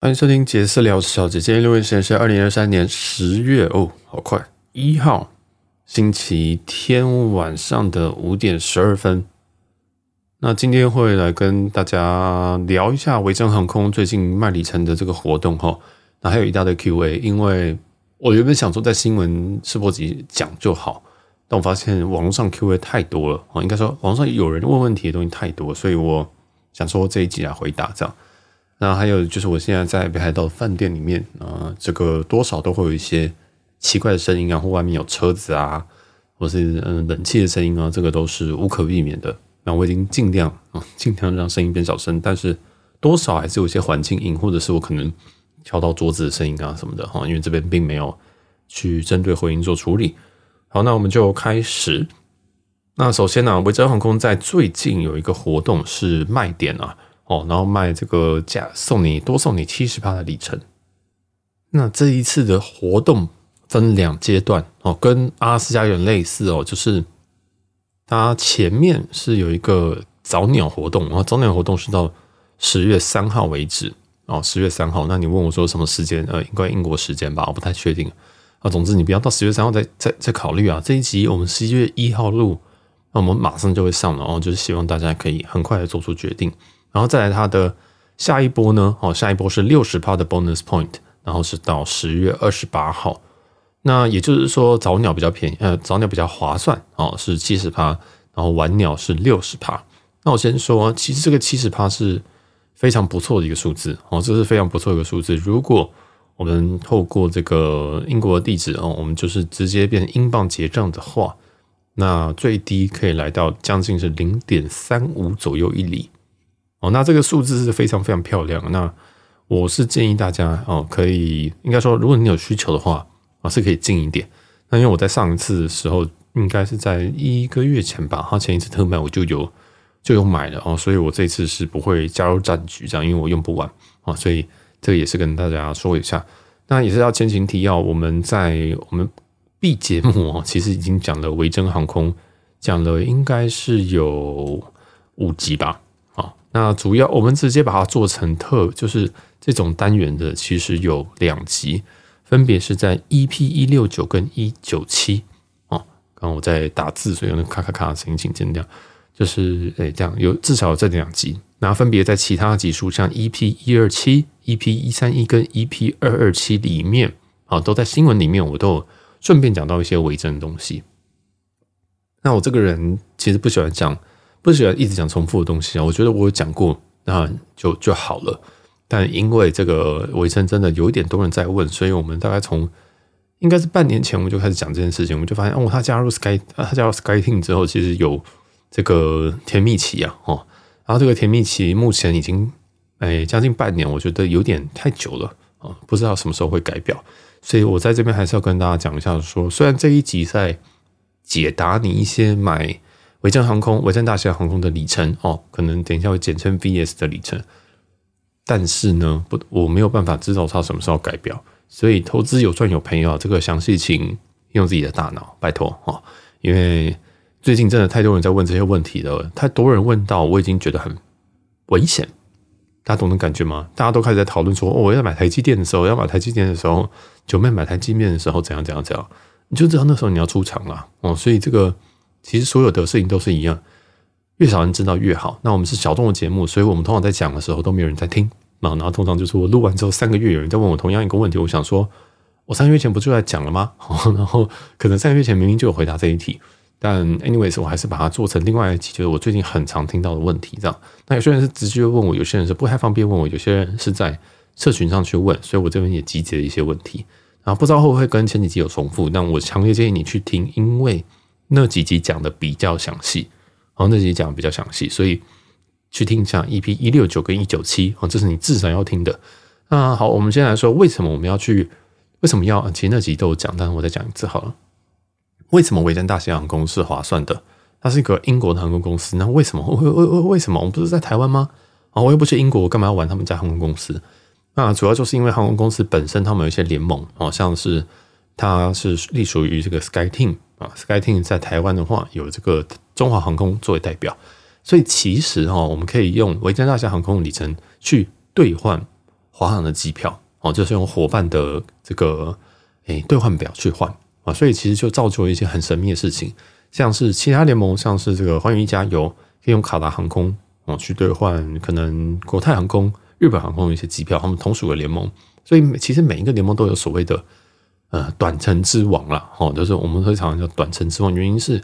欢迎收听杰斯聊小姐。今天录音时间是二零二三年十月哦，好快一号星期天晚上的五点十二分。那今天会来跟大家聊一下维珍航空最近卖里程的这个活动哈。那还有一大堆 Q&A，因为我原本想说在新闻试播集讲就好，但我发现网络上 Q&A 太多了哦，应该说网上有人问问题的东西太多，所以我想说这一集来回答这样。那还有就是，我现在在北海道饭店里面啊，这个多少都会有一些奇怪的声音啊，或外面有车子啊，或是嗯冷气的声音啊，这个都是无可避免的。那我已经尽量啊，尽量让声音变小声，但是多少还是有一些环境音，或者是我可能敲到桌子的声音啊什么的哈，因为这边并没有去针对回音做处理。好，那我们就开始。那首先呢，维珍航空在最近有一个活动是卖点啊。哦，然后卖这个价送你多送你七十趴的里程。那这一次的活动分两阶段哦，跟阿拉斯加有点类似哦，就是它前面是有一个早鸟活动，然后早鸟活动是到十月三号为止哦，十月三号。那你问我说什么时间？呃，应该英国时间吧，我不太确定啊。总之你不要到十月三号再再再考虑啊。这一集我们十一月一号录，那我们马上就会上了哦，就是希望大家可以很快的做出决定。然后再来它的下一波呢？哦，下一波是六十趴的 bonus point，然后是到十月二十八号。那也就是说早鸟比较便宜，呃，早鸟比较划算哦，是七十趴，然后晚鸟是六十趴。那我先说，其实这个七十趴是非常不错的一个数字哦，这是非常不错的一个数字。如果我们透过这个英国的地址哦，我们就是直接变英镑结账的话，那最低可以来到将近是零点三五左右一里。哦，那这个数字是非常非常漂亮。那我是建议大家哦，可以应该说，如果你有需求的话啊，是可以进一点。那因为我在上一次的时候，应该是在一个月前吧，他前一次特卖我就有就有买了哦，所以我这次是不会加入战局这样，因为我用不完啊，所以这个也是跟大家说一下。那也是要前情提要，我们在我们 B 节目哦，其实已经讲了维珍航空，讲了应该是有五集吧。那主要我们直接把它做成特，就是这种单元的，其实有两集，分别是在 EP 一六九跟一九七哦。刚刚我在打字，所以有那咔咔咔的声音，请见谅。就是诶，这样有至少有这两集，那分别在其他集数，像 EP 一二七、EP 一三一跟 EP 二二七里面啊，都在新闻里面，我都有顺便讲到一些伪证的东西。那我这个人其实不喜欢讲。不喜欢一直讲重复的东西啊，我觉得我有讲过，那就就好了。但因为这个维珍真的有一点多人在问，所以我们大概从应该是半年前我们就开始讲这件事情，我们就发现哦，他加入 Sky，他加入 SkyTeam 之后，其实有这个甜蜜期啊，哦，然后这个甜蜜期目前已经哎将近半年，我觉得有点太久了啊，不知道什么时候会改表，所以我在这边还是要跟大家讲一下，说虽然这一集在解答你一些买。维珍航空、维珍大西洋航空的里程哦，可能等一下会简称 VS 的里程，但是呢，不，我没有办法知道它什么时候改表，所以投资有赚有赔啊，这个详细请用自己的大脑，拜托哦，因为最近真的太多人在问这些问题了，太多人问到我已经觉得很危险，大家懂那感觉吗？大家都开始在讨论说，哦，我要买台积电的时候，要买台积电的时候，九妹买台积电的时候，怎样怎样怎样，你就知道那时候你要出场了哦，所以这个。其实所有的事情都是一样，越少人知道越好。那我们是小众的节目，所以我们通常在讲的时候都没有人在听。然后通常就是我录完之后三个月有人在问我同样一个问题，我想说，我三个月前不就在讲了吗？然后可能三个月前明明就有回答这一题，但 anyways 我还是把它做成另外一期，就是我最近很常听到的问题这样。那有些人是直接问我，有些人是不太方便问我，有些人是在社群上去问，所以我这边也集结了一些问题。然后不知道会不会跟前几集有重复，但我强烈建议你去听，因为。那几集讲的比较详细，哦，那几集讲的比较详细，所以去听一下 EP 一六九跟一九七，哦，这是你至少要听的。那好，我们先来说为什么我们要去，为什么要？其实那集都有讲，但是我再讲一次好了。为什么维珍大西洋航空是划算的？它是一个英国的航空公司，那为什么？为为为为什么？我们不是在台湾吗？啊，我又不去英国，我干嘛要玩他们家航空公司？那主要就是因为航空公司本身他们有一些联盟，哦，像是它是隶属于这个 SkyTeam。啊，SkyTeam 在台湾的话，有这个中华航空作为代表，所以其实哈，我们可以用维珍大西洋航空里程去兑换华航的机票哦，就是用伙伴的这个诶兑换表去换。啊，所以其实就造就了一些很神秘的事情，像是其他联盟，像是这个寰宇一家有可以用卡达航空哦去兑换，可能国泰航空、日本航空的一些机票，他们同属的联盟，所以其实每一个联盟都有所谓的呃短程之王啦。哦，就是我们会常常叫短程之王，原因是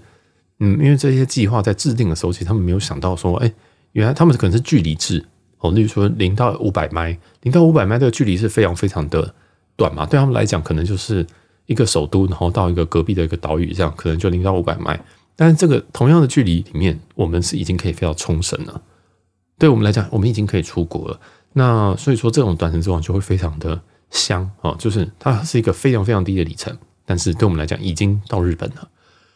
嗯，因为这些计划在制定的时候，其实他们没有想到说，哎，原来他们可能是距离制。哦，例如说零到五百迈，零到五百迈这个距离是非常非常的短嘛，对他们来讲，可能就是一个首都，然后到一个隔壁的一个岛屿，这样可能就零到五百迈。但是这个同样的距离里面，我们是已经可以飞到冲绳了。对我们来讲，我们已经可以出国了。那所以说，这种短程之王就会非常的香哦，就是它是一个非常非常低的里程，但是对我们来讲，已经到日本了。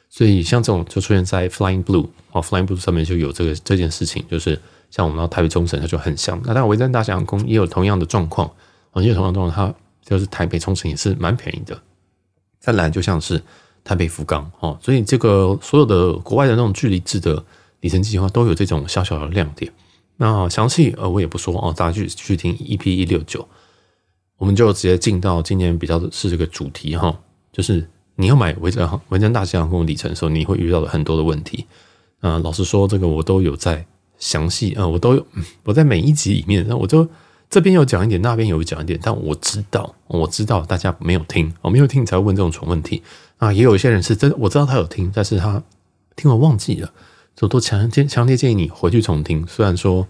所以像这种就出现在 Flying Blue 哦，Flying Blue 上面就有这个这件事情，就是。像我们到台北、冲绳，它就很香。那当然，维珍大西洋空也有同样的状况，也有同样状况，它就是台北、冲绳也是蛮便宜的。再来，就像是台北、福冈哦，所以这个所有的国外的那种距离制的里程计划都有这种小小的亮点。那详细呃，我也不说哦，大家去去听 EP 一六九，我们就直接进到今年比较是这个主题哈，就是你要买维珍维珍大西洋航空里程的时候，你会遇到的很多的问题。啊，老实说，这个我都有在。详细啊，我都有，我在每一集里面，那我就这边有讲一点，那边有讲一点，但我知道，我知道大家没有听，我没有听，你才会问这种蠢问题啊。也有一些人是真，我知道他有听，但是他听完忘记了，所以都强烈强烈建议你回去重听。虽然说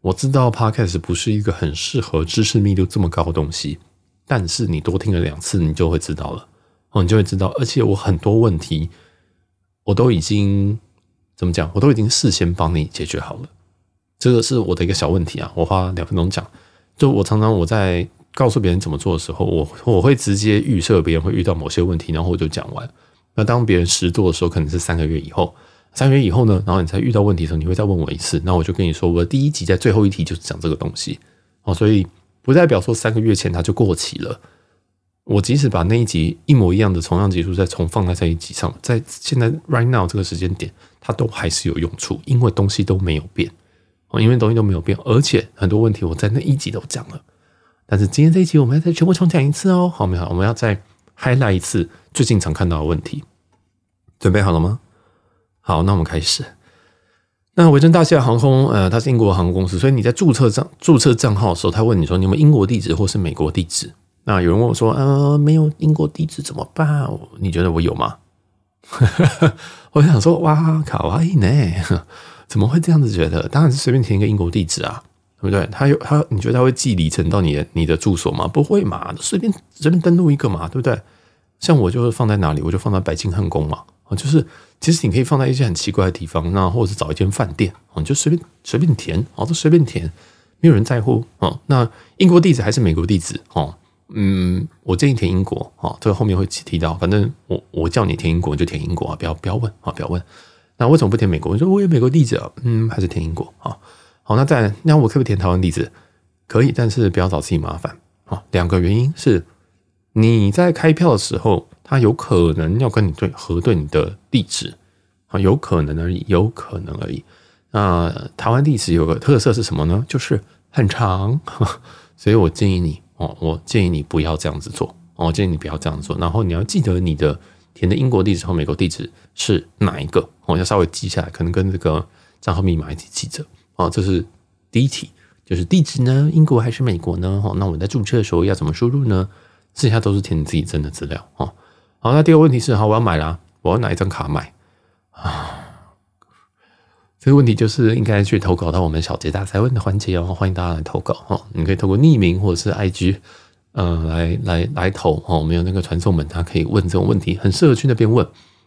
我知道 Podcast 不是一个很适合知识密度这么高的东西，但是你多听了两次，你就会知道了哦，你就会知道。而且我很多问题我都已经。怎么讲？我都已经事先帮你解决好了，这个是我的一个小问题啊。我花两分钟讲，就我常常我在告诉别人怎么做的时候，我我会直接预设别人会遇到某些问题，然后我就讲完。那当别人实做的时候，可能是三个月以后，三个月以后呢，然后你再遇到问题的时候，你会再问我一次，那我就跟你说，我的第一集在最后一题就是讲这个东西哦，所以不代表说三个月前它就过期了。我即使把那一集一模一样的重样集数再重放在这一集上，在现在 right now 这个时间点，它都还是有用处，因为东西都没有变哦，因为东西都没有变，而且很多问题我在那一集都讲了。但是今天这一集我们要再全部重讲一次哦，好没好？我们要再 highlight 一次最近常看到的问题，准备好了吗？好，那我们开始。那维珍大西洋航空，呃，它是英国航空公司，所以你在注册账注册账号的时候，他问你说你有没有英国地址或是美国地址？那有人问我说：“呃，没有英国地址怎么办？你觉得我有吗？” 我想说：“哇，卡哇伊呢？怎么会这样子觉得？当然是随便填一个英国地址啊，对不对？他有他，你觉得他会寄里程到你的你的住所吗？不会嘛，随便随便登录一个嘛，对不对？像我就是放在哪里，我就放在白金汉宫嘛。啊，就是其实你可以放在一些很奇怪的地方，那或者是找一间饭店，哦你就随便随便填，哦，都随便填，没有人在乎哦。那英国地址还是美国地址？哦。”嗯，我建议填英国啊，这个后面会提到。反正我我叫你填英国，你就填英国啊，不要不要问啊，不要问。那为什么不填美国？你说我有美国地址啊，嗯，还是填英国啊？好，那再，那我可不可以填台湾地址？可以，但是不要找自己麻烦啊。两个原因是，你在开票的时候，他有可能要跟你对核对你的地址啊，有可能而已，有可能而已。那台湾地址有个特色是什么呢？就是很长，所以我建议你。哦，我建议你不要这样子做。我建议你不要这样做。然后你要记得你的填的英国地址和美国地址是哪一个？我要稍微记下来，可能跟这个账号密码一起记着。哦，这是第一题，就是地址呢，英国还是美国呢？哦，那我在注册的时候要怎么输入呢？剩下都是填你自己真的资料。哦，好，那第二个问题是，好，我要买啦，我要哪一张卡买啊？这个问题就是应该去投稿到我们小杰大哉问的环节哦，欢迎大家来投稿哈，你可以透过匿名或者是 IG，呃，来来来投哦。我们有那个传送门，他可以问这种问题，很适合去那边问。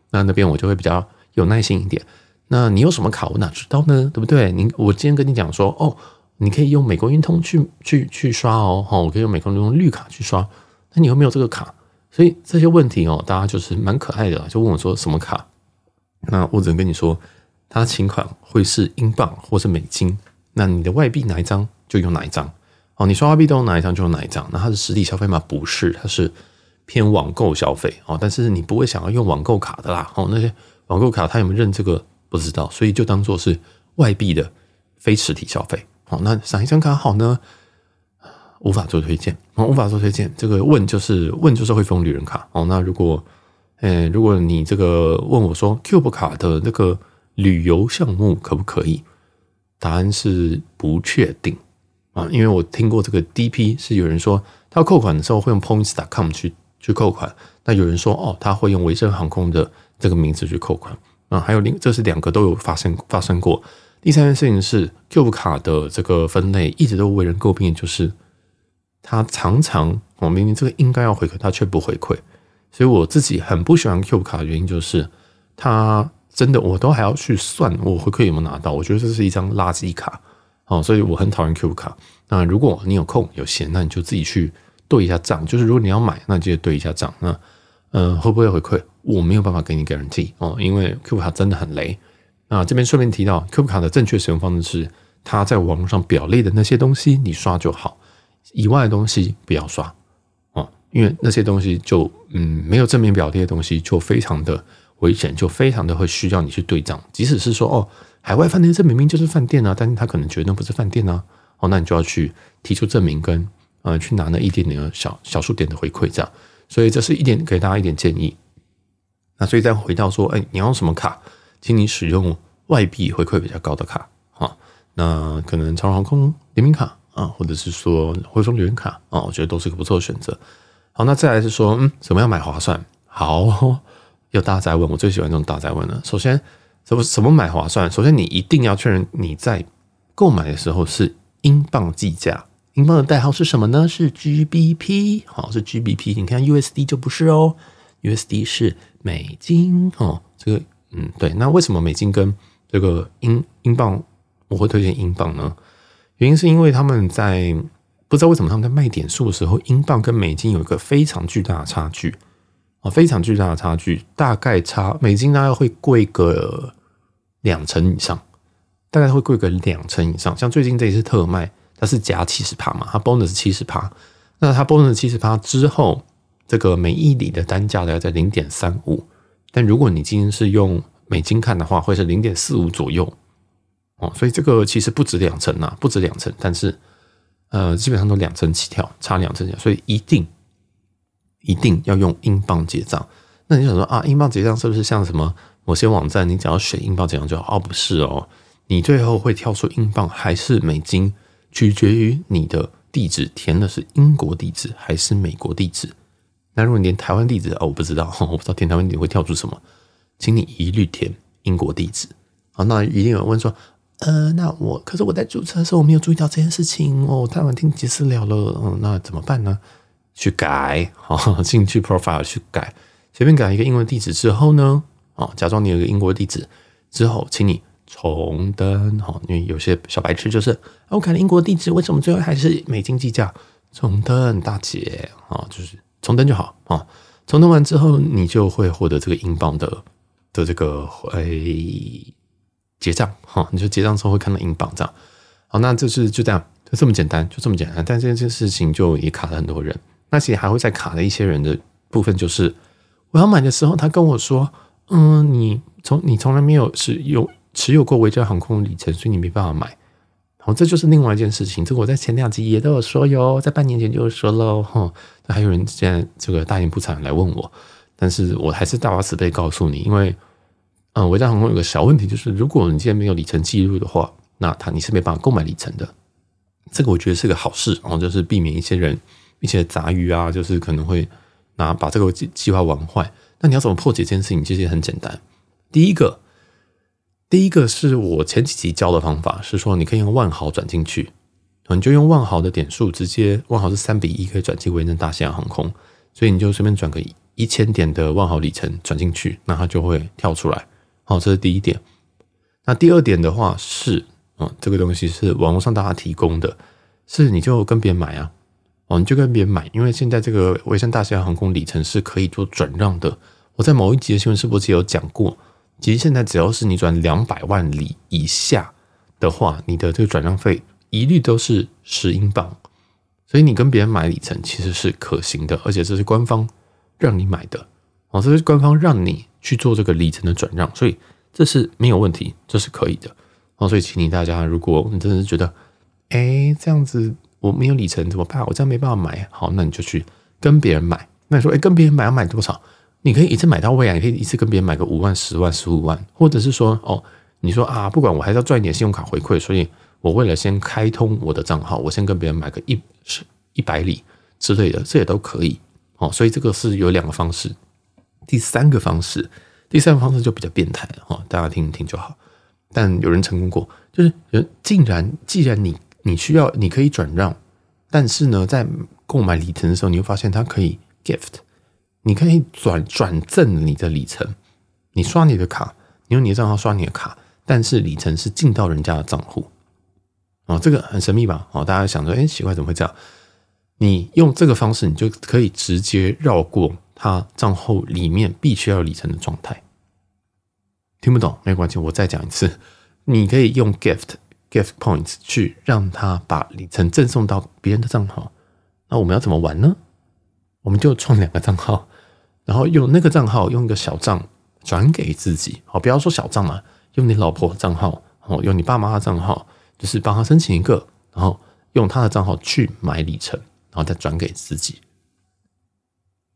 那那边我就会比较有耐心一点。那你有什么卡，我哪知道呢？对不对？你我今天跟你讲说，哦，你可以用美国运通去去去刷哦，哈，我可以用美国运通绿卡去刷。那你有没有这个卡？所以这些问题哦，大家就是蛮可爱的，就问我说什么卡？那我只能跟你说。它请款会是英镑或是美金，那你的外币哪一张就用哪一张哦。你刷外币都用哪一张就用哪一张。那它是实体消费吗？不是，它是偏网购消费哦。但是你不会想要用网购卡的啦哦。那些网购卡它有没有认这个不知道，所以就当做是外币的非实体消费。好，那哪一张卡好呢？无法做推荐，哦，无法做推荐。这个问就是问就是汇丰旅人卡哦。那如果，呃，如果你这个问我说 Cube 卡的那个旅游项目可不可以？答案是不确定啊，因为我听过这个 DP 是有人说他扣款的时候会用 Points.com 去去扣款，那有人说哦他会用维珍航空的这个名字去扣款啊，还有另这是两个都有发生发生过。第三件事情是 Cube 卡的这个分类一直都为人诟病，就是。他常常，我明明这个应该要回馈，他却不回馈，所以我自己很不喜欢 Cube 卡的原因就是，他真的我都还要去算我回馈有没有拿到，我觉得这是一张垃圾卡，哦，所以我很讨厌 Cube 卡。那如果你有空有闲，那你就自己去对一下账，就是如果你要买，那就对一下账。那嗯、会不会回馈？我没有办法给你 guarantee 哦，因为 Cube 卡真的很雷。那这边顺便提到，Cube 卡的正确使用方式是，它在网络上表列的那些东西你刷就好。以外的东西不要刷哦，因为那些东西就嗯没有正面表列的东西就非常的危险，就非常的会需要你去对账。即使是说哦，海外饭店这明明就是饭店啊，但是他可能觉得那不是饭店啊，哦，那你就要去提出证明跟呃去拿那一点点的小小数点的回馈这样。所以这是一点给大家一点建议。那所以再回到说，哎，你要用什么卡？请你使用外币回馈比较高的卡啊，那可能长荣航空联名卡。啊，或者是说汇丰旅人卡啊，我觉得都是个不错的选择。好，那再来是说，嗯，怎么样买划算？好，有大哉问，我最喜欢这种大哉问了。首先，怎么怎么买划算？首先，你一定要确认你在购买的时候是英镑计价，英镑的代号是什么呢？是 GBP，好，是 GBP。你看 USD 就不是哦，USD 是美金哦。这个，嗯，对。那为什么美金跟这个英英镑我会推荐英镑呢？原因是因为他们在不知道为什么他们在卖点数的时候，英镑跟美金有一个非常巨大的差距。啊，非常巨大的差距，大概差美金大概会贵个两成以上，大概会贵个两成以上。像最近这一次特卖，它是加七十趴嘛，它 bonus 七十趴，那它 bonus 七十趴之后，这个每一里的单价大概在零点三五，但如果你今天是用美金看的话，会是零点四五左右。哦，所以这个其实不止两层呐，不止两层，但是呃，基本上都两层起跳，差两成，所以一定一定要用英镑结账。那你想说啊，英镑结账是不是像什么某些网站，你只要选英镑结账就好？哦，不是哦，你最后会跳出英镑还是美金，取决于你的地址填的是英国地址还是美国地址。那如果你连台湾地址哦，我不知道，我不知道填台湾地址会跳出什么，请你一律填英国地址。好，那一定有人问说。呃，那我可是我在注册的时候我没有注意到这件事情哦，太晚听解释了了，嗯，那怎么办呢？去改，好，进去 profile 去改，随便改一个英文地址之后呢，哦，假装你有一个英国地址之后，请你重登，好，因为有些小白痴就是，我改了英国地址，为什么最后还是美金计价？重登，大姐，啊，就是重登就好啊，重登完之后，你就会获得这个英镑的的这个诶。结账哈，你就结账的时候会看到英镑这样，好，那这是就这样，就这么简单，就这么简单。但这件事情就也卡了很多人。那其实还会再卡的一些人的部分，就是我要买的时候，他跟我说，嗯，你从你从来没有持有持有过维珍航空的里程，所以你没办法买。好，这就是另外一件事情。这个我在前两集也都有说哟，在半年前就有说了哈。那还有人现在这个大言不惭来问我，但是我还是大发慈悲告诉你，因为。嗯，维珍航空有个小问题，就是如果你今天没有里程记录的话，那他你是没办法购买里程的。这个我觉得是个好事，然后就是避免一些人一些杂鱼啊，就是可能会拿把这个计计划玩坏。那你要怎么破解这件事情？其实也很简单。第一个，第一个是我前几集教的方法，是说你可以用万豪转进去，你就用万豪的点数直接，万豪是三比一可以转进维珍大西洋航空，所以你就随便转个一千点的万豪里程转进去，那它就会跳出来。好，这是第一点。那第二点的话是，啊，这个东西是网络上大家提供的，是你就跟别人买啊，哦，你就跟别人买，因为现在这个维珍大西洋航空里程是可以做转让的。我在某一集的新闻是不是有讲过？其实现在只要是你转两百万里以下的话，你的这个转让费一律都是十英镑，所以你跟别人买里程其实是可行的，而且这是官方让你买的，哦，这是官方让你。去做这个里程的转让，所以这是没有问题，这是可以的。哦，所以请你大家，如果你真的是觉得，哎，这样子我没有里程怎么办？我这样没办法买。好，那你就去跟别人买。那你说，哎，跟别人买要买多少？你可以一次买到位啊，你可以一次跟别人买个五万、十万、十五万，或者是说，哦，你说啊，不管我还是要赚一点信用卡回馈，所以我为了先开通我的账号，我先跟别人买个一十一百里之类的，这也都可以。哦，所以这个是有两个方式。第三个方式，第三个方式就比较变态了哈，大家听一听就好。但有人成功过，就是人竟然，既然你你需要，你可以转让，但是呢，在购买里程的时候，你会发现它可以 gift。你可以转转赠你的里程，你刷你的卡，你用你的账号刷你的卡，但是里程是进到人家的账户，哦，这个很神秘吧？哦，大家想说，哎，奇怪，怎么会这样？你用这个方式，你就可以直接绕过他账户里面必须要有里程的状态。听不懂没关系，我再讲一次，你可以用 gift gift points 去让他把里程赠送到别人的账号。那我们要怎么玩呢？我们就创两个账号。然后用那个账号，用一个小账转给自己，好，不要说小账嘛，用你老婆账号，哦，用你爸妈的账号，就是帮他申请一个，然后用他的账号去买里程，然后再转给自己，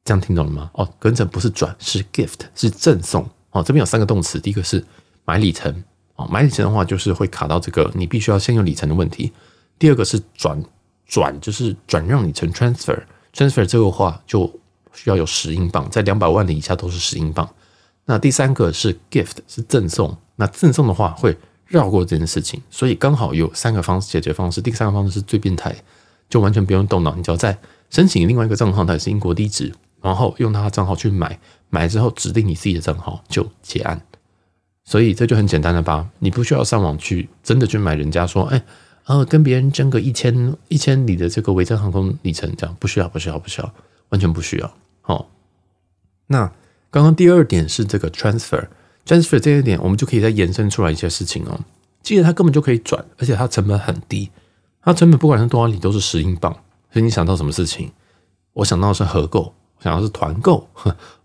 这样听懂了吗？哦，跟着不是转，是 gift，是赠送。哦，这边有三个动词，第一个是买里程，哦，买里程的话就是会卡到这个你必须要先有里程的问题。第二个是转转，就是转让里程 transfer，transfer 这个话就。需要有十英镑，在两百万的以下都是十英镑。那第三个是 gift，是赠送。那赠送的话会绕过这件事情，所以刚好有三个方式解决方式。第三个方式是最变态，就完全不用动脑，你只要再申请另外一个账号，它也是英国地址，然后用他的账号去买，买之后指定你自己的账号就结案。所以这就很简单了吧？你不需要上网去真的去买人家说，哎，呃，跟别人争个一千一千里的这个维珍航空里程，这样不需要，不需要，不需要，完全不需要。好，那刚刚第二点是这个 transfer，transfer 这一点，我们就可以再延伸出来一些事情哦。记得它根本就可以转，而且它成本很低，它成本不管是多少里都是十英镑。所以你想到什么事情？我想到的是合购，想要是团购。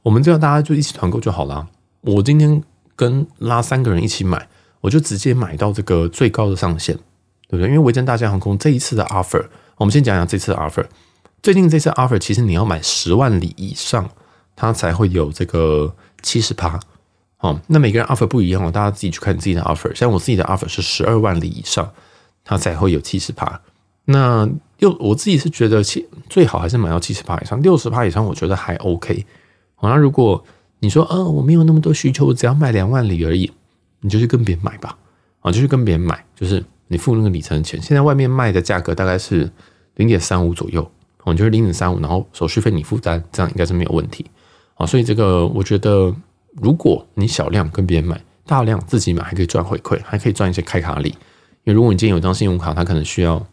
我们这样大家就一起团购就好了。我今天跟拉三个人一起买，我就直接买到这个最高的上限，对不对？因为维珍大西洋航空这一次的 offer，我们先讲讲这次的 offer。最近这次 offer 其实你要买十万里以上，它才会有这个七十趴。哦，那每个人 offer 不一样哦，大家自己去看自己的 offer。像我自己的 offer 是十二万里以上，它才会有七十趴。那又我自己是觉得七最好还是买到七十趴以上，六十趴以上我觉得还 OK。好，那如果你说，呃，我没有那么多需求，我只要买两万里而已，你就去跟别人买吧。啊，就去跟别人买，就是你付那个里程钱。现在外面卖的价格大概是零点三五左右。我就是零点三五，然后手续费你负担，这样应该是没有问题啊。所以这个我觉得，如果你小量跟别人买，大量自己买还可以赚回馈，还可以赚一些开卡礼。因为如果你今天有张信用卡，它可能需要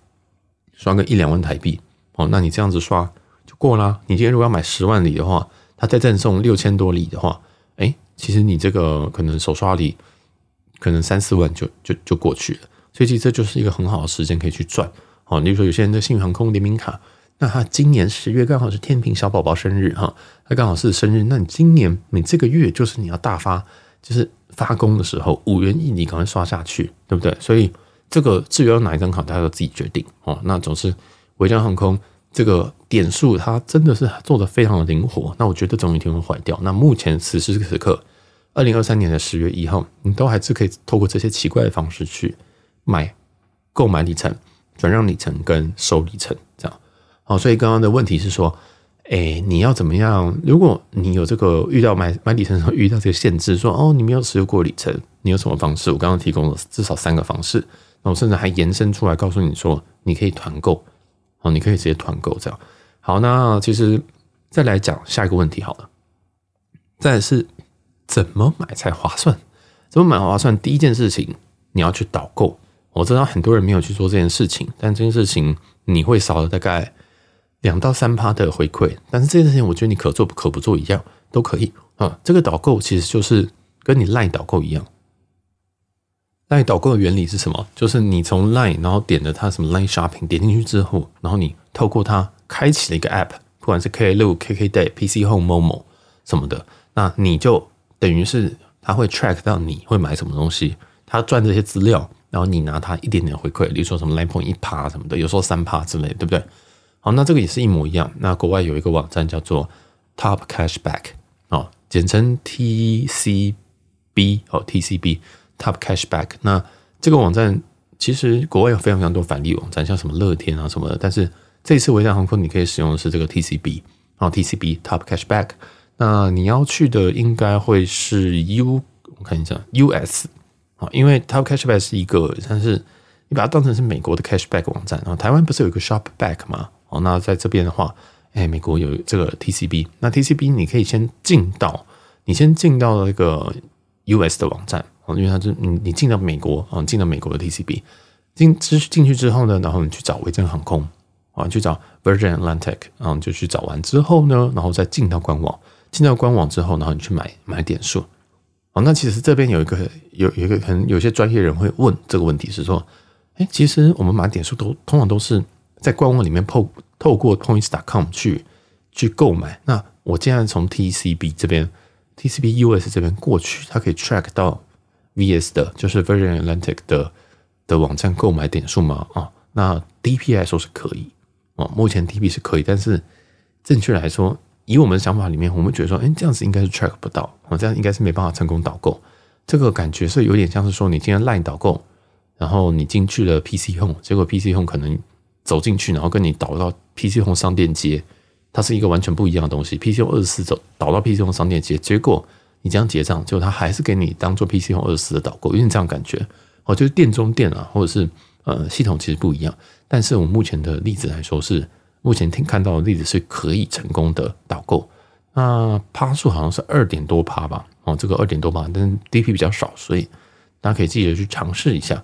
刷个一两万台币哦，那你这样子刷就过啦。你今天如果要买十万里的话，它再赠送六千多里的话，哎，其实你这个可能手刷里可能三四万就就就过去了。所以其实这就是一个很好的时间可以去赚哦。比如说有些人的信用航空联名卡。那他今年十月刚好是天平小宝宝生日哈，他刚好是生日。那你今年你这个月就是你要大发，就是发工的时候，五元一里赶快刷下去，对不对？所以这个至于要哪一张卡，大家都自己决定哦。那总是维珍航空这个点数，它真的是做得非常的灵活。那我觉得总有一天会坏掉。那目前此时此刻，二零二三年的十月一号，你都还是可以透过这些奇怪的方式去买、购买里程、转让里程跟收里程这样。好，所以刚刚的问题是说，哎，你要怎么样？如果你有这个遇到买买里程的时候遇到这个限制，说哦，你没有持有过里程，你有什么方式？我刚刚提供了至少三个方式，那我甚至还延伸出来告诉你说，你可以团购，哦，你可以直接团购这样。好，那其实再来讲下一个问题好了，再是怎么买才划算？怎么买划算？第一件事情你要去导购，我知道很多人没有去做这件事情，但这件事情你会少了大概。两到三趴的回馈，但是这件事情我觉得你可做可不做一样都可以啊。这个导购其实就是跟你赖导购一样，LINE 导购的原理是什么？就是你从 LINE 然后点了它什么 LINE Shopping 点进去之后，然后你透过它开启了一个 App，不管是 Klook、KKday、PC Home、Momo 什么的，那你就等于是它会 track 到你会买什么东西，它赚这些资料。然后你拿它一点点回馈，例如说什么 line point 一趴什么的，有时候三趴之类，对不对？好，那这个也是一模一样。那国外有一个网站叫做 Top Cashback 哦，简称 TCB 哦，TCB Top Cashback。那这个网站其实国外有非常非常多返利网站，像什么乐天啊什么的。但是这一次维珍航空你可以使用的是这个 TCB 啊，TCB Top Cashback。那你要去的应该会是 U，我看一下 US 啊，因为 Top Cashback 是一个，但是你把它当成是美国的 Cashback 网站。然后台湾不是有一个 Shopback 吗？哦，那在这边的话，哎，美国有这个 TCB，那 TCB 你可以先进到，你先进到那个 US 的网站，哦，因为它是你你进到美国，哦，进到美国的 TCB，进之进去之后呢，然后你去找维珍航空，啊，去找 Virgin Atlantic，啊就去找完之后呢，然后再进到官网，进到官网之后，然后你去买买点数，哦，那其实这边有一个有有一个可能有些专业人会问这个问题是说，哎，其实我们买点数都通常都是。在官网里面透透过 points.com 去去购买，那我既然从 TCB 这边 TCB US 这边过去，它可以 track 到 VS 的，就是 Virgin Atlantic 的的网站购买点数吗？啊，那 DP 来说是可以啊，目前 DP 是可以，但是正确来说，以我们的想法里面，我们觉得说，哎，这样子应该是 track 不到，啊，这样应该是没办法成功导购。这个感觉是有点像是说，你今天 Line 导购，然后你进去了 PC Home，结果 PC Home 可能。走进去，然后跟你导到 PC Home 商店街，它是一个完全不一样的东西。PC Home 二十四走导到 PC Home 商店街，结果你这样结账，就他还是给你当做 PC Home 二十四的导购，有点这样感觉。哦，就是店中店啊，或者是呃系统其实不一样。但是我目前的例子来说是，目前听看到的例子是可以成功的导购。那趴数好像是二点多趴吧？哦，这个二点多趴，但是 DP 比较少，所以大家可以记得去尝试一下。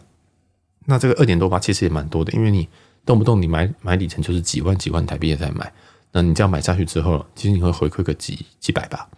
那这个二点多趴其实也蛮多的，因为你。动不动你买买里程就是几万几万台币也在买，那你这样买下去之后，其实你会回馈个几几百吧，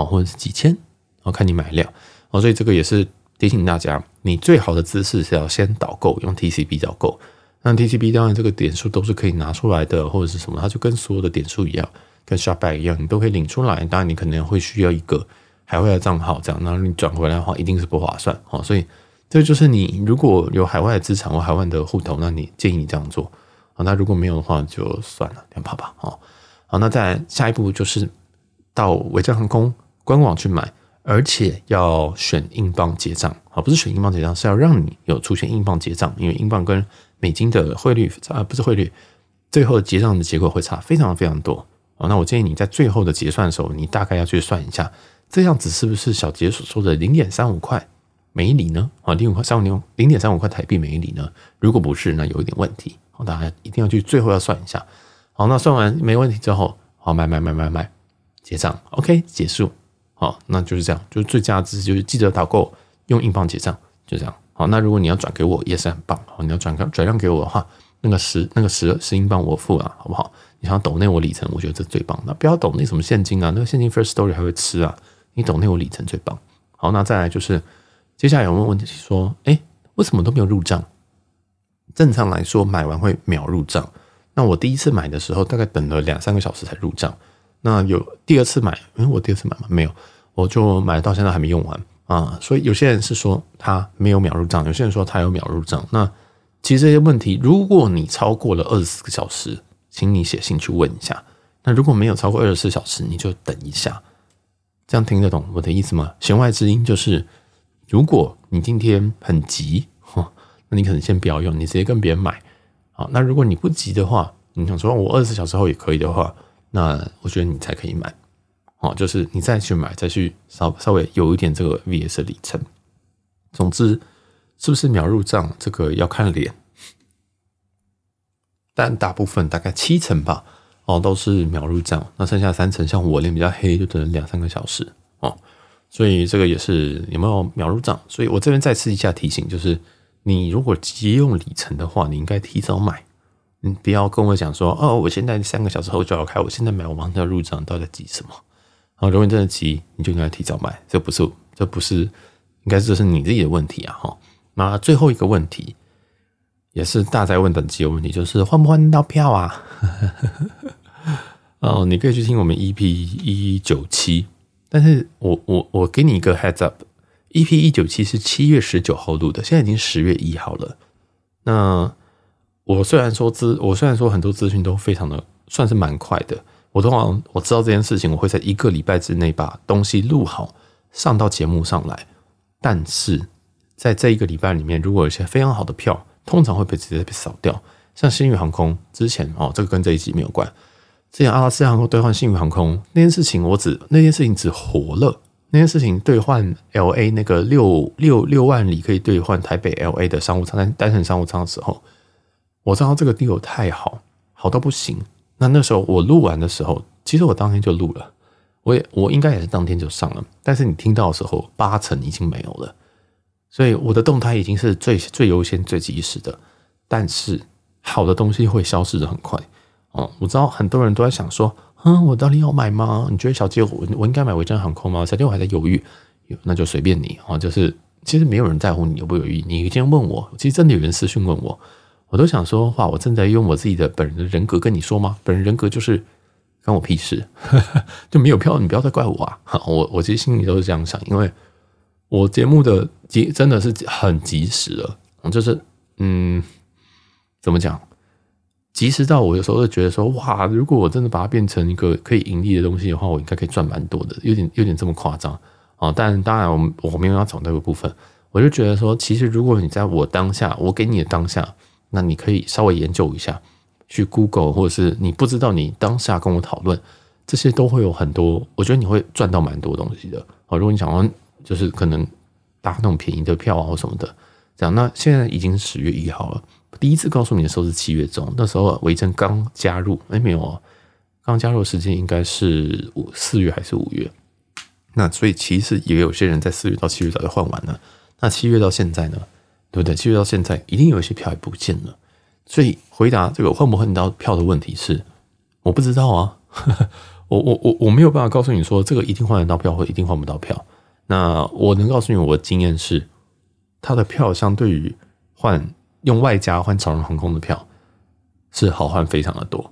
哦，或者是几千，哦，看你买量，哦，所以这个也是提醒大家，你最好的姿势是要先导购，用 TCB 导购。那 TCB 当然这个点数都是可以拿出来的，或者是什么，它就跟所有的点数一样，跟 Shopback 一样，你都可以领出来。当然你可能会需要一个海外的账号，这样，那你转回来的话，一定是不划算，哦，所以。这就是你如果有海外的资产或海外的户头，那你建议你这样做啊。那如果没有的话，就算了，先跑吧。好，好，那再下一步就是到维珍航空官网去买，而且要选英镑结账。好，不是选英镑结账，是要让你有出现英镑结账，因为英镑跟美金的汇率啊，不是汇率，最后结账的结果会差非常非常多。好，那我建议你在最后的结算的时候，你大概要去算一下，这样子是不是小杰所说的零点三五块？每一里呢？啊，零五块三五零零点三五块台币每一里呢？如果不是，那有一点问题。好，大家一定要去最后要算一下。好，那算完没问题之后，好，买买买买买，结账，OK，结束。好，那就是这样，就是最佳姿势就是记得导购用英镑结账，就这样。好，那如果你要转给我也是很棒。好，你要转转让给我的话，那个十那个十十英镑我付了，好不好？你想要抖那我里程，我觉得这最棒。那不要抖那什么现金啊，那个现金 First Story 还会吃啊。你抖那我里程最棒。好，那再来就是。接下来有没有问题？说，哎，为什么都没有入账？正常来说，买完会秒入账。那我第一次买的时候，大概等了两三个小时才入账。那有第二次买，因为我第二次买吗？没有，我就买到现在还没用完啊。所以有些人是说他没有秒入账，有些人说他有秒入账。那其实这些问题，如果你超过了二十四个小时，请你写信去问一下。那如果没有超过二十四小时，你就等一下。这样听得懂我的意思吗？弦外之音就是。如果你今天很急，那你可能先不要用，你直接跟别人买。好，那如果你不急的话，你想说我二十四小时后也可以的话，那我觉得你才可以买。哦，就是你再去买，再去稍稍微有一点这个 VS 里程。总之，是不是秒入账，这个要看脸。但大部分大概七成吧，哦，都是秒入账。那剩下三成，像我脸比较黑，就等两三个小时。哦。所以这个也是有没有秒入账？所以我这边再次一下提醒，就是你如果急用里程的话，你应该提早买，你不要跟我讲说哦，我现在三个小时后就要开，我现在买我马上就要入账，到底急什么？啊，如果你真的急，你就应该提早买，这不是这不是，应该这是你自己的问题啊！哈，那最后一个问题也是大灾问等级的问题，就是换不换到票啊？哦，你可以去听我们 EP 一九七。但是我我我给你一个 heads up，EP 一九七是七月十九号录的，现在已经十月一号了。那我虽然说资，我虽然说很多资讯都非常的算是蛮快的，我通常我知道这件事情，我会在一个礼拜之内把东西录好，上到节目上来。但是在这一个礼拜里面，如果有一些非常好的票，通常会被直接被扫掉。像星宇航空之前哦，这个跟这一集没有关。之前阿拉斯加航空兑换新宇航空那件事情，我只那件事情只活了。那件事情兑换 L A 那个六六六万里可以兑换台北 L A 的商务舱单单程商务舱的时候，我知道这个 deal 太好，好到不行。那那时候我录完的时候，其实我当天就录了，我也我应该也是当天就上了。但是你听到的时候，八成已经没有了，所以我的动态已经是最最优先、最及时的。但是好的东西会消失的很快哦。我知道很多人都在想说。嗯，我到底要买吗？你觉得小杰我我应该买维珍航空吗？小杰我还在犹豫，那就随便你啊。就是其实没有人在乎你犹不犹豫。你今天问我，其实真的有人私讯问我，我都想说话。我正在用我自己的本人的人格跟你说吗？本人人格就是关我屁事，就没有票，你不要再怪我啊！我我其实心里都是这样想，因为我节目的及真的是很及时了，就是嗯，怎么讲？及时到我有时候会觉得说，哇，如果我真的把它变成一个可以盈利的东西的话，我应该可以赚蛮多的，有点有点这么夸张啊！但当然，我们我没有要走那个部分，我就觉得说，其实如果你在我当下，我给你的当下，那你可以稍微研究一下，去 Google 或者是你不知道，你当下跟我讨论，这些都会有很多，我觉得你会赚到蛮多东西的啊！如果你想要就是可能搭那种便宜的票啊或什么的，这样，那现在已经十月一号了。第一次告诉你的时候是七月中，那时候维珍刚加入，哎，没有哦，刚加入时间应该是五四月还是五月？那所以其实也有些人在四月到七月早就换完了。那七月到现在呢，对不对？其实到现在一定有一些票也不见了。所以回答这个换不换到票的问题是，我不知道啊，我我我我没有办法告诉你说这个一定换得到票或一定换不到票。那我能告诉你我的经验是，他的票相对于换。用外加换长荣航空的票是好换非常的多，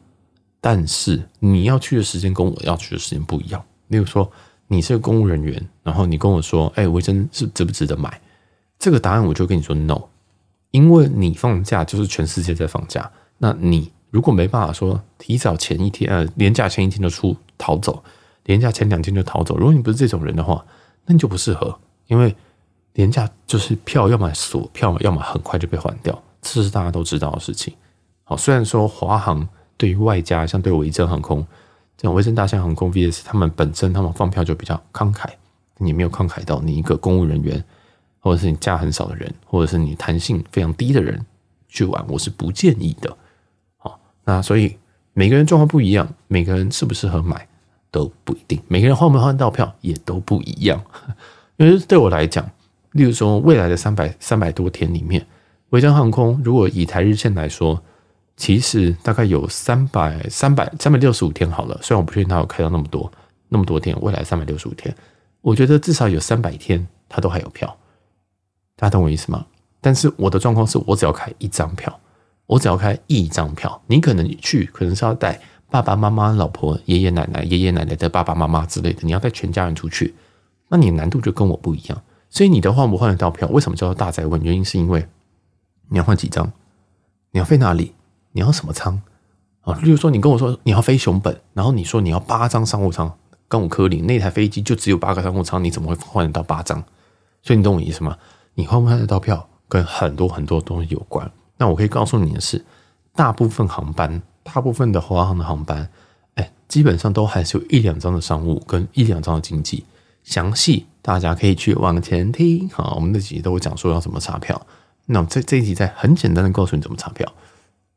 但是你要去的时间跟我要去的时间不一样。例如说，你是个公务人员，然后你跟我说：“哎，维珍是值不值得买？”这个答案我就跟你说 “no”，因为你放假就是全世界在放假。那你如果没办法说提早前一天，呃，年假前一天就出逃走，年假前两天就逃走，如果你不是这种人的话，那你就不适合，因为。廉价就是票，要么锁票，要么很快就被换掉，这是大家都知道的事情。好，虽然说华航对于外加，像对维珍航空这种维珍大象航空 VS，他们本身他们放票就比较慷慨，你没有慷慨到你一个公务人员，或者是你假很少的人，或者是你弹性非常低的人去玩，我是不建议的。好，那所以每个人状况不一样，每个人适不适合买都不一定，每个人换不换到票也都不一样，因为对我来讲。例如说，未来的三百三百多天里面，维珍航空如果以台日线来说，其实大概有三百三百三百六十五天好了。虽然我不确定它有开到那么多那么多天，未来三百六十五天，我觉得至少有三百天它都还有票。大家懂我意思吗？但是我的状况是我只要开一张票，我只要开一张票，你可能去可能是要带爸爸妈妈、老婆、爷爷奶奶、爷爷奶奶的爸爸妈妈之类的，你要带全家人出去，那你难度就跟我不一样。所以你的换不换得到票？为什么叫做大宅问？原因是因为你要换几张？你要飞哪里？你要什么舱？啊，例如说你跟我说你要飞熊本，然后你说你要八张商务舱，跟我科林那台飞机就只有八个商务舱，你怎么会换得到八张？所以你懂我意思吗？你换不换得到票，跟很多很多东西有关。那我可以告诉你的是，大部分航班，大部分的华航的航班，哎，基本上都还是有一两张的商务跟一两张的经济。详细大家可以去往前听，好，我们那集都会讲说要怎么查票。那这这一集在很简单的告诉你怎么查票，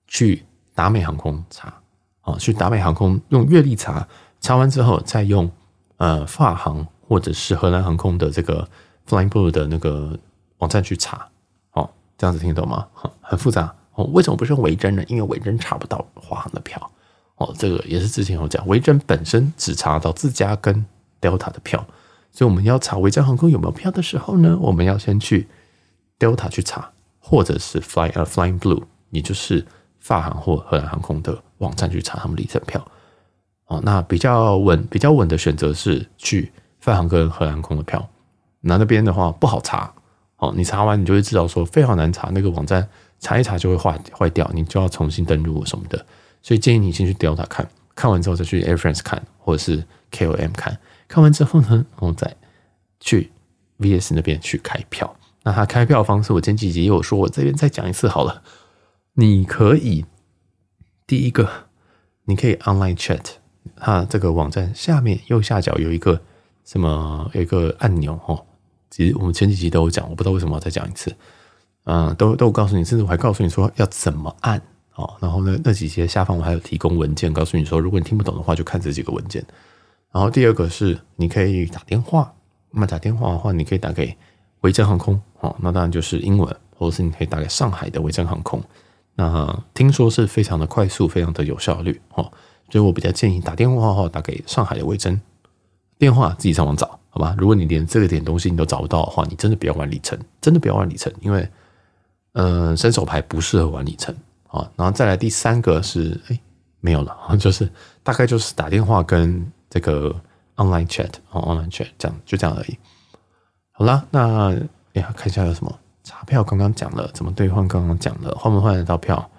去达美航空查，啊，去达美航空用阅历查，查完之后再用呃法航或者是荷兰航空的这个 Flying Blue 的那个网站去查，哦，这样子听得懂吗？很复杂哦。为什么不是用维珍呢？因为维珍查不到华航的票，哦，这个也是之前有讲，维珍本身只查到自家跟 Delta 的票。所以我们要查维珍航空有没有票的时候呢，我们要先去 Delta 去查，或者是 Fly 呃 Flying Blue，也就是法航或荷兰航空的网站去查他们里程票。哦，那比较稳、比较稳的选择是去法航跟荷兰空的票。那那边的话不好查，哦，你查完你就会知道说非常难查，那个网站查一查就会坏坏掉，你就要重新登录什么的。所以建议你先去 Delta 看，看完之后再去 Air France 看，或者是 KOM 看，看完之后呢，然后再去 VS 那边去开票。那他开票方式，我前几集也有说，我这边再讲一次好了。你可以第一个，你可以 Online Chat，它这个网站下面右下角有一个什么一个按钮哦。其实我们前几集都有讲，我不知道为什么要再讲一次。嗯，都都告诉你，甚至我还告诉你说要怎么按哦。然后呢，那几节下方我还有提供文件，告诉你说，如果你听不懂的话，就看这几个文件。然后第二个是你可以打电话，那打电话的话，你可以打给维珍航空哦，那当然就是英文，或者是你可以打给上海的维珍航空。那听说是非常的快速，非常的有效率哦，所以我比较建议打电话的话，打给上海的维珍，电话自己上网找，好吧？如果你连这个点东西你都找不到的话，你真的不要玩里程，真的不要玩里程，因为嗯、伸手牌不适合玩里程啊。然后再来第三个是，哎，没有了，就是大概就是打电话跟这个 online chat 哦，online chat 这样就这样而已。好啦，那哎呀，看一下有什么查票，刚刚讲了怎么兑换，刚刚讲了换不换得到票，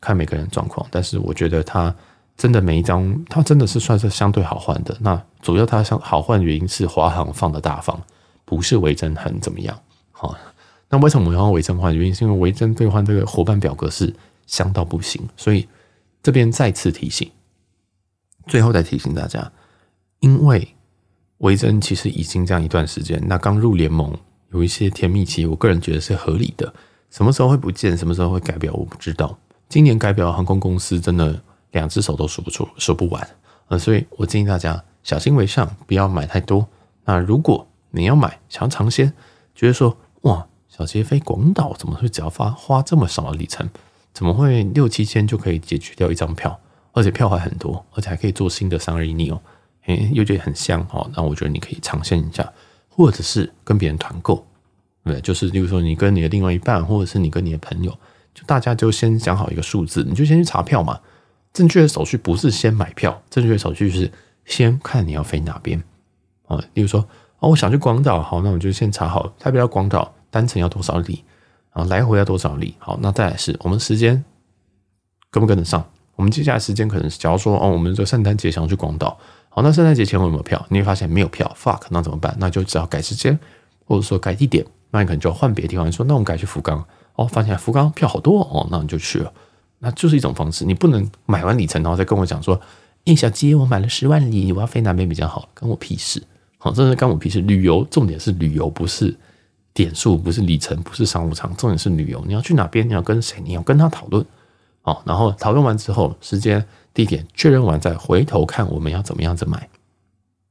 看每个人状况。但是我觉得他真的每一张，它真的是算是相对好换的。那主要它相好换的原因是华航放的大方，不是维珍很怎么样。好，那为什么我要维珍换？原因是因为维珍兑换这个伙伴表格是香到不行，所以这边再次提醒，最后再提醒大家，因为。维珍其实已经这样一段时间，那刚入联盟有一些甜蜜期，我个人觉得是合理的。什么时候会不见，什么时候会改表，我不知道。今年改表航空公司真的两只手都数不出，数不完。呃，所以我建议大家小心为上，不要买太多。那如果你要买，想要尝鲜，觉得说哇，小杰飞广岛怎么会只要花花这么少的里程，怎么会六七千就可以解决掉一张票，而且票还很多，而且还可以做新的商业逆哦。诶，又觉得很香哦，那我觉得你可以尝鲜一下，或者是跟别人团购，对，就是例如说你跟你的另外一半，或者是你跟你的朋友，就大家就先讲好一个数字，你就先去查票嘛。正确的手续不是先买票，正确的手续是先看你要飞哪边啊。例如说，哦，我想去广岛，好，那我就先查好台北到广岛单程要多少里，然后来回要多少里。好，那再来是我们时间跟不跟得上？我们接下来时间可能是，假如说哦，我们这圣诞节想要去广岛。好，那圣诞节前后有没有票？你会发现没有票，fuck，那怎么办？那就只好改时间，或者说改地点。那你可能就要换别的地方。你说，那我们改去福冈。哦，发现福冈票好多哦，那你就去了。那就是一种方式。你不能买完里程，然后再跟我讲说，哎，小鸡，我买了十万里，我要飞哪边比较好？跟我屁事。好，真的跟我屁事。旅游重点是旅游，不是点数，不是里程，不是商务舱。重点是旅游。你要去哪边？你要跟谁？你要跟他讨论。好，然后讨论完之后，时间。地点确认完再回头看我们要怎么样子买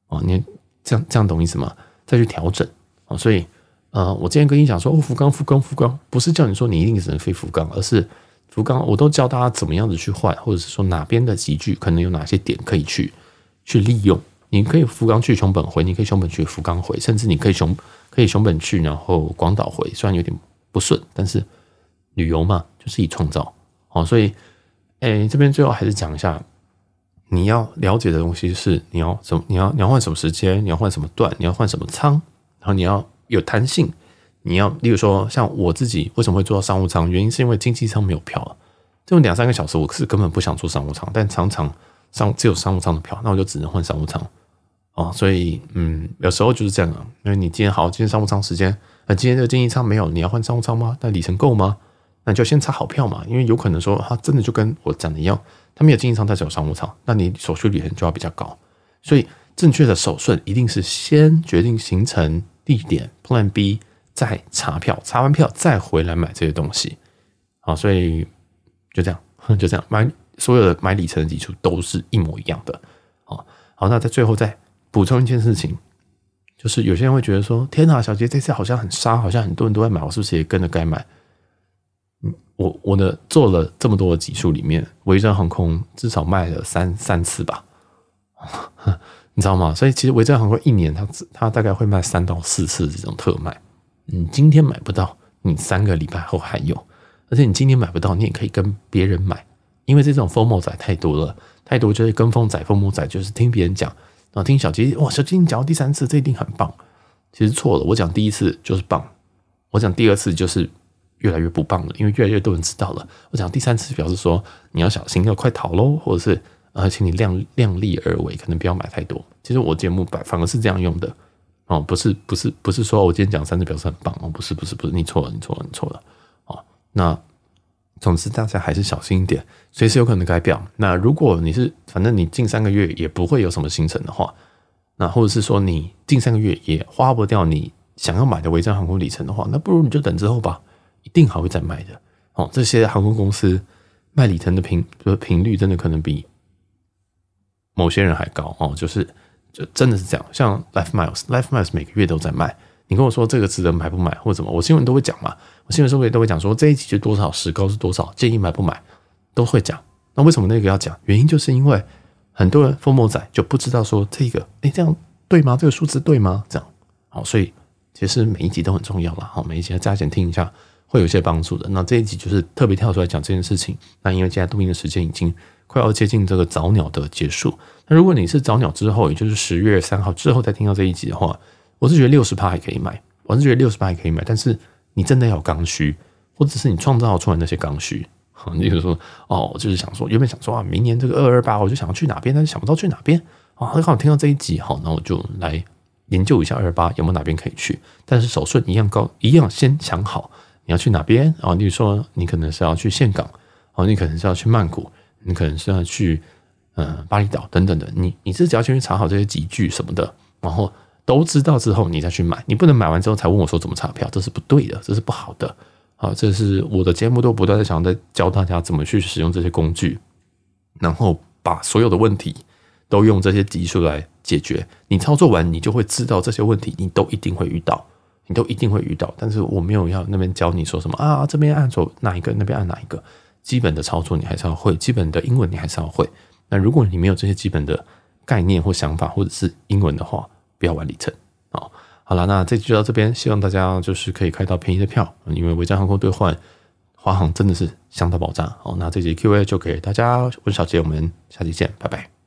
哦，你这样这样懂意思吗？再去调整哦，所以呃，我之前跟你讲说哦，福冈福冈福冈不是叫你说你一定只能飞福冈，而是福冈我都教大家怎么样子去换，或者是说哪边的集聚可能有哪些点可以去去利用。你可以福冈去熊本回，你可以熊本去福冈回，甚至你可以熊可以熊本去然后广岛回，虽然有点不顺，但是旅游嘛就是以创造哦，所以。哎，这边最后还是讲一下，你要了解的东西是你要怎么，你要你要换什么时间，你要换什么段，你要换什么舱，然后你要有弹性。你要，例如说，像我自己为什么会做到商务舱，原因是因为经济舱没有票了，这种两三个小时我是根本不想坐商务舱，但常常商只有商务舱的票，那我就只能换商务舱哦。所以，嗯，有时候就是这样啊。因为你今天好，今天商务舱时间，那今天这个经济舱没有，你要换商务舱吗？那里程够吗？那就先查好票嘛，因为有可能说他真的就跟我讲的一样，他没有经济舱，他只有商务舱，那你手续里程就要比较高。所以正确的手顺一定是先决定行程地点 Plan B，再查票，查完票再回来买这些东西。好，所以就这样，就这样买所有的买里程的基础都是一模一样的。好，好，那在最后再补充一件事情，就是有些人会觉得说，天哪，小杰这次好像很杀，好像很多人都在买，我是不是也跟着该买？我我的做了这么多的集数里面，维珍航空至少卖了三三次吧，你知道吗？所以其实维珍航空一年它它大概会卖三到四次这种特卖。你今天买不到，你三个礼拜后还有，而且你今天买不到，你也可以跟别人买，因为这种 FOMO 仔太多了，太多就是跟风仔、FOMO 仔，就是听别人讲，然后听小杰哇，小杰你讲到第三次，这一定很棒。其实错了。我讲第一次就是棒，我讲第二次就是越来越不棒了，因为越来越多人知道了。我讲第三次表示说你要小心，要快逃喽，或者是呃，请你量量力而为，可能不要买太多。其实我节目反反而是这样用的哦，不是不是不是说我今天讲三次表示很棒哦，不是不是不是，你错了你错了你错了哦。那总之大家还是小心一点，随时有可能改表。那如果你是反正你近三个月也不会有什么行程的话。那或者是说你近三个月也花不掉你想要买的维珍航空里程的话，那不如你就等之后吧，一定还会再卖的。哦，这些航空公司卖里程的频的频率真的可能比某些人还高哦，就是就真的是这样。像 Life Miles，Life Miles 每个月都在卖。你跟我说这个值得买不买或者什么，我新闻都会讲嘛。我新闻收尾都会讲说这一期是多少，时高是多少，建议买不买都会讲。那为什么那个要讲？原因就是因为。很多人疯魔仔就不知道说这个，哎，这样对吗？这个数字对吗？这样，好，所以其实每一集都很重要了，好，每一集加减听一下，会有一些帮助的。那这一集就是特别跳出来讲这件事情。那因为现在录音的时间已经快要接近这个早鸟的结束，那如果你是早鸟之后，也就是十月三号之后再听到这一集的话，我是觉得六十趴还可以买，我是觉得六十趴还可以买，但是你真的要有刚需，或者是你创造出来那些刚需。你比如说，哦，就是想说，原本想说啊，明年这个二二八，我就想要去哪边，但是想不到去哪边啊。刚好听到这一集，好，那我就来研究一下二二八有没有哪边可以去。但是手顺一样高，一样先想好你要去哪边啊。你比如说，你可能是要去岘港，哦，你可能是要去曼谷，你可能是要去嗯巴厘岛等等的。你你自己要先去查好这些集聚什么的，然后都知道之后，你再去买。你不能买完之后才问我说怎么查票，这是不对的，这是不好的。好，这是我的节目都不断的想在教大家怎么去使用这些工具，然后把所有的问题都用这些技术来解决。你操作完，你就会知道这些问题，你都一定会遇到，你都一定会遇到。但是我没有要那边教你说什么啊，这边按左哪一个，那边按哪一个。基本的操作你还是要会，基本的英文你还是要会。那如果你没有这些基本的概念或想法，或者是英文的话，不要玩里程啊。好了，那这集就到这边，希望大家就是可以开到便宜的票，因为维珍航空兑换华航真的是相当爆炸。好，那这集 Q&A 就给大家，我是小杰，我们下期见，拜拜。